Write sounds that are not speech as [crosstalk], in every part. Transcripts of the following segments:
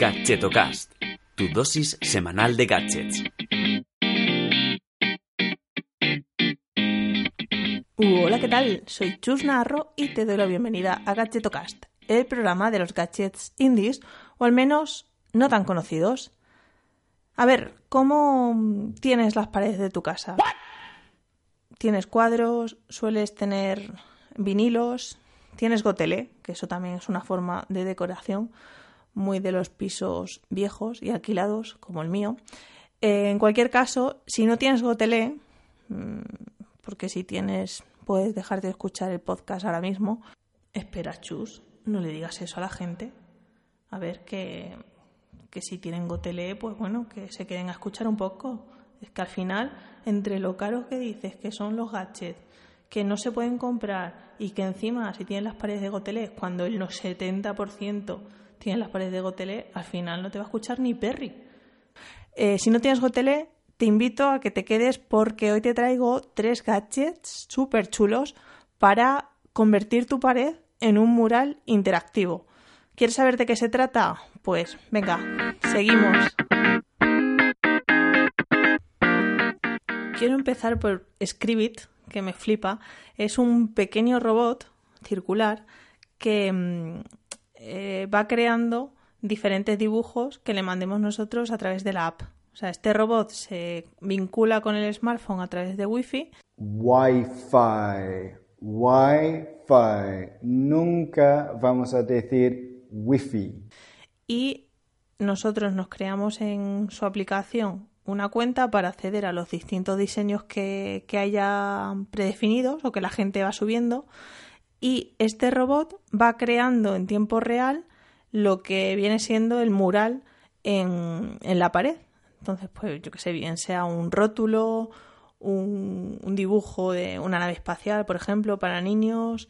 Gadgetocast, tu dosis semanal de gadgets. Hola, ¿qué tal? Soy Chus Narro y te doy la bienvenida a Gadgetocast, el programa de los gadgets indies, o al menos no tan conocidos. A ver, ¿cómo tienes las paredes de tu casa? ¿Tienes cuadros? ¿Sueles tener vinilos? ¿Tienes gotelé? Que eso también es una forma de decoración muy de los pisos viejos y alquilados, como el mío. Eh, en cualquier caso, si no tienes gotelé, mm, porque si tienes, puedes dejar de escuchar el podcast ahora mismo. Espera, chus, no le digas eso a la gente. A ver, que, que si tienen gotelé, pues bueno, que se queden a escuchar un poco. Es que al final, entre lo caros que dices que son los gadgets, que no se pueden comprar y que encima si tienen las paredes de gotelé, cuando el 70% tienes las paredes de Gotelé, al final no te va a escuchar ni Perry. Eh, si no tienes Gotelé, te invito a que te quedes porque hoy te traigo tres gadgets súper chulos para convertir tu pared en un mural interactivo. ¿Quieres saber de qué se trata? Pues venga, seguimos. Quiero empezar por Scribit, que me flipa. Es un pequeño robot circular que mm, eh, va creando diferentes dibujos que le mandemos nosotros a través de la app. O sea, este robot se vincula con el smartphone a través de Wi-Fi. Wi-Fi, Wi-Fi. Nunca vamos a decir Wi-Fi. Y nosotros nos creamos en su aplicación una cuenta para acceder a los distintos diseños que, que haya predefinidos o que la gente va subiendo y este robot va creando en tiempo real lo que viene siendo el mural en, la pared. Entonces, pues yo que sé, bien sea un rótulo, un, dibujo de una nave espacial, por ejemplo, para niños,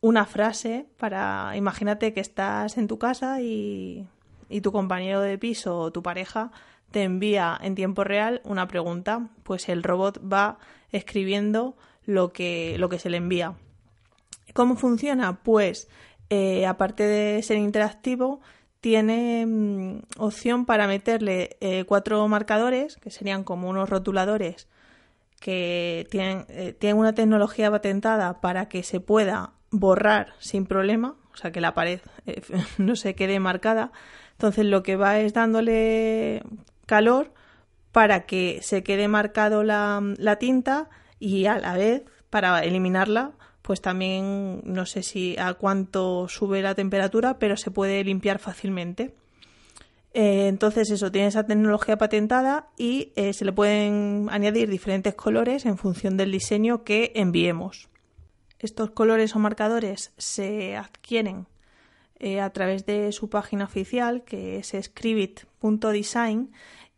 una frase para, imagínate que estás en tu casa y, y tu compañero de piso o tu pareja te envía en tiempo real una pregunta, pues el robot va escribiendo lo que, lo que se le envía. ¿Cómo funciona? Pues eh, aparte de ser interactivo, tiene mm, opción para meterle eh, cuatro marcadores, que serían como unos rotuladores, que tienen, eh, tienen una tecnología patentada para que se pueda borrar sin problema, o sea, que la pared [laughs] no se quede marcada. Entonces lo que va es dándole calor para que se quede marcado la tinta y a la vez para eliminarla pues también no sé si a cuánto sube la temperatura, pero se puede limpiar fácilmente. Eh, entonces eso, tiene esa tecnología patentada y eh, se le pueden añadir diferentes colores en función del diseño que enviemos. Estos colores o marcadores se adquieren eh, a través de su página oficial que es scribit.design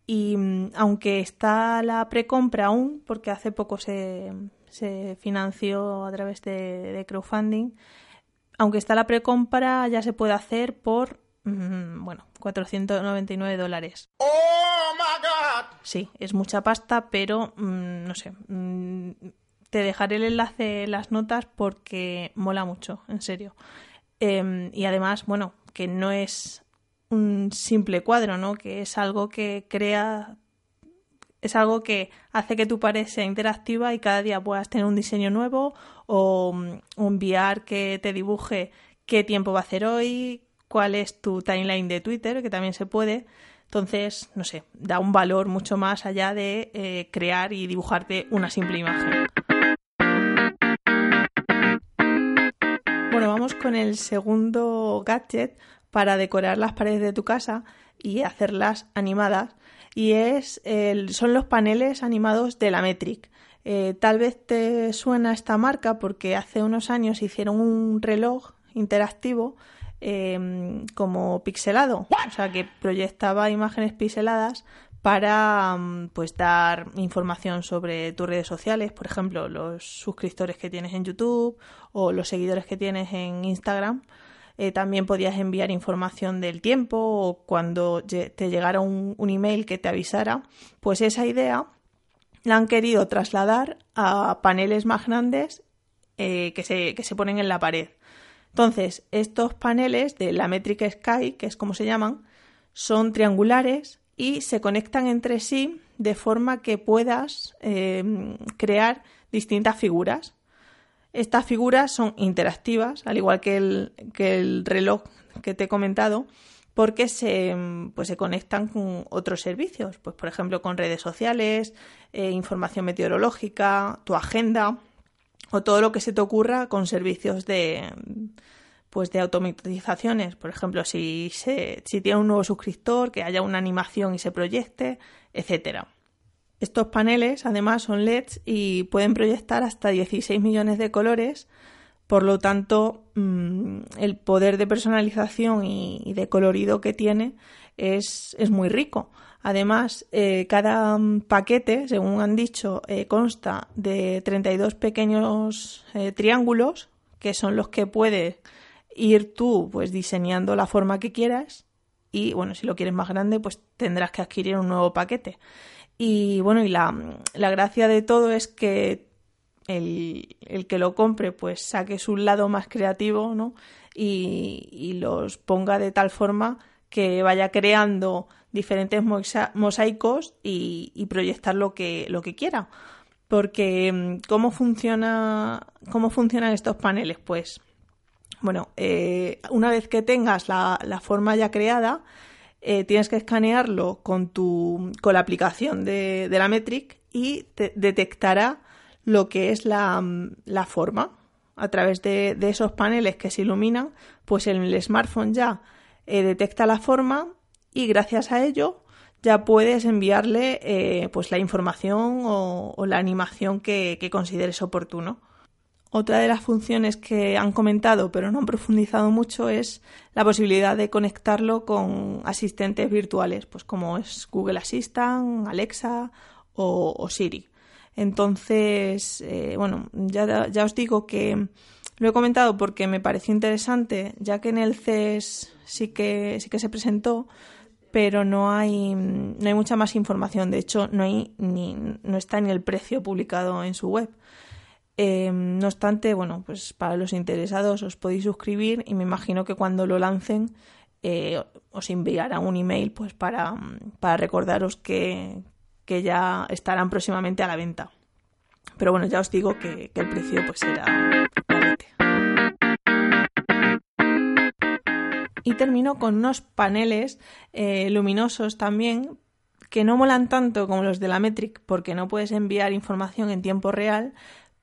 y mm, aunque está la precompra aún, porque hace poco se, se financió a través de, crowdfunding. Aunque está la precompra, ya se puede hacer por, mm, bueno, 499 dólares. ¡Oh, my God! Sí, es mucha pasta, pero mm, no sé. Mm, te dejaré el enlace en las notas porque mola mucho, en serio. Em, y además, bueno, que no es un simple cuadro, ¿no? Que es algo que crea es algo que hace que tu pared sea interactiva y cada día puedas tener un diseño nuevo o, mm, enviar que te dibuje qué tiempo va a hacer hoy, cuál es tu timeline de Twitter, que también se puede. Entonces, no sé, da un valor mucho más allá de eh, crear y dibujarte una simple imagen. Bueno, vamos con el segundo gadget para decorar las paredes de tu casa y hacerlas animadas y es el, son los paneles animados de la Metric. Eh, tal vez te suena esta marca porque hace unos años hicieron un reloj interactivo em, como pixelado, o sea que proyectaba imágenes pixeladas para mm, pues dar información sobre tus redes sociales, por ejemplo, los suscriptores que tienes en YouTube o los seguidores que tienes en Instagram eh, también podías enviar información del tiempo o cuando te llegara un, email que te avisara. Pues esa idea la han querido trasladar a paneles más grandes eh, que, se, que se ponen en la pared. Entonces, estos paneles de la métrica Sky, que es como se llaman, son triangulares y se conectan entre sí de forma que puedas eh, crear distintas figuras. Estas figuras son interactivas, al igual que el, reloj que te he comentado, porque se, pues se conectan con otros servicios, pues por ejemplo con redes sociales, eh, información meteorológica, tu agenda o todo lo que se te ocurra con servicios de pues de automatizaciones, por ejemplo, si si tiene un nuevo suscriptor, que haya una animación y se proyecte, etcétera. Estos paneles además son LEDs y pueden proyectar hasta 16 millones de colores por lo tanto, mm, el poder de personalización y, de colorido que tiene es, muy rico. Además, eh, cada mm, paquete, según han dicho, eh, consta de 32 pequeños eh, triángulos, que son los que puedes ir tú pues diseñando la forma que quieras. Y bueno, si lo quieres más grande, pues tendrás que adquirir un nuevo paquete. Y bueno, y la, la gracia de todo es que el, que lo compre pues saque su lado más creativo ¿no? y, los ponga de tal forma que vaya creando diferentes mosaicos y, proyectar lo que, lo que quiera. Porque, mm, ¿cómo, funciona, ¿cómo funcionan estos paneles? Pues, bueno, eh, una vez que tengas la, forma ya creada, eh, tienes que escanearlo con, tu, con la aplicación de, de la Metric y te detectará lo que es la, forma. A través de, esos paneles que se iluminan, pues el smartphone ya eh, detecta la forma y gracias a ello ya puedes enviarle eh, pues la información o, la animación que, consideres oportuno. Otra de las funciones que han comentado pero no han profundizado mucho es la posibilidad de conectarlo con asistentes virtuales, pues como es Google Assistant, Alexa o Siri. Entonces, eh, bueno, ya, ya os digo que lo he comentado porque me pareció interesante, ya que en el CES sí que, sí que se presentó, pero no hay, no hay mucha más información. De hecho, no, hay ni, no está ni el precio publicado en su web. Eh, no obstante, bueno, pues para los interesados os podéis suscribir y me imagino que cuando lo lancen eh, os enviarán un email pues para, para recordaros que, que ya estarán próximamente a la venta. Pero bueno, ya os digo que, el precio pues será Y termino con unos paneles eh, luminosos también que no molan tanto como los de la Metric porque no puedes enviar información en tiempo real,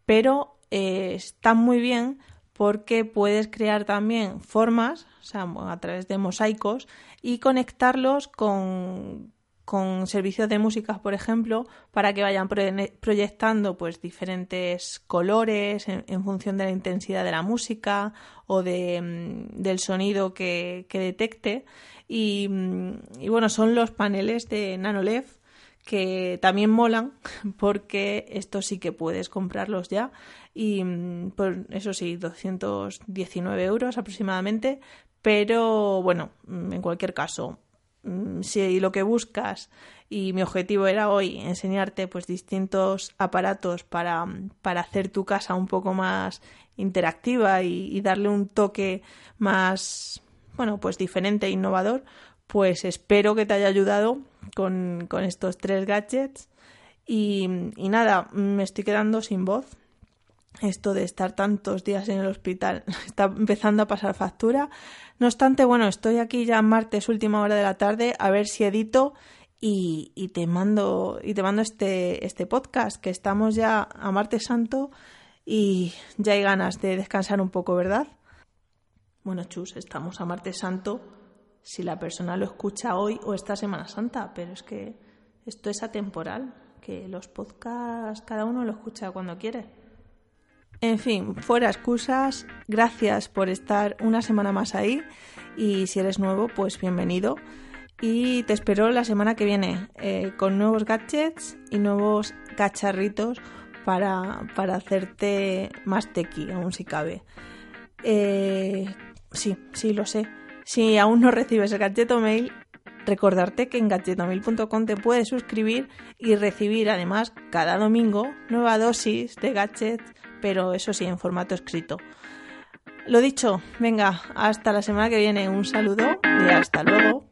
pero eh, están muy bien porque puedes crear también formas, o sea, a través de mosaicos y conectarlos con, con servicios de música, por ejemplo, para que vayan proyectando pues diferentes colores en, función de la intensidad de la música o de, mm, del sonido que, detecte. Y, mm, y, bueno, son los paneles de NanoLED que también molan [laughs] porque estos sí que puedes comprarlos ya. Y mm, por eso sí, 219 euros aproximadamente, pero bueno, en cualquier caso, Mm, si lo que buscas y mi objetivo era hoy enseñarte pues distintos aparatos para, para hacer tu casa un poco más interactiva y, darle un toque más bueno pues diferente e innovador pues espero que te haya ayudado con, con estos tres gadgets y, y nada me estoy quedando sin voz esto de estar tantos días en el hospital [laughs] está empezando a pasar factura. No obstante, bueno, estoy aquí ya martes, última hora de la tarde, a ver si edito y, y te mando y te mando este, este podcast, que estamos ya a martes santo y ya hay ganas de descansar un poco, ¿verdad? Bueno, chus, estamos a martes santo si la persona lo escucha hoy o esta Semana Santa, pero es que esto es atemporal, que los podcasts cada uno lo escucha cuando quiere. En fin, fuera excusas, gracias por estar una semana más ahí y si eres nuevo, pues bienvenido. Y te espero la semana que viene eh, con nuevos gadgets y nuevos cacharritos para, hacerte más tequi, aún si cabe. Eh, sí, sí, lo sé. Si aún no recibes el gadget o mail, recordarte que en gadgetomail.com te puedes suscribir y recibir además cada domingo nueva dosis de gadgets pero eso sí, en formato escrito. Lo dicho, venga, hasta la semana que viene, un saludo y hasta luego.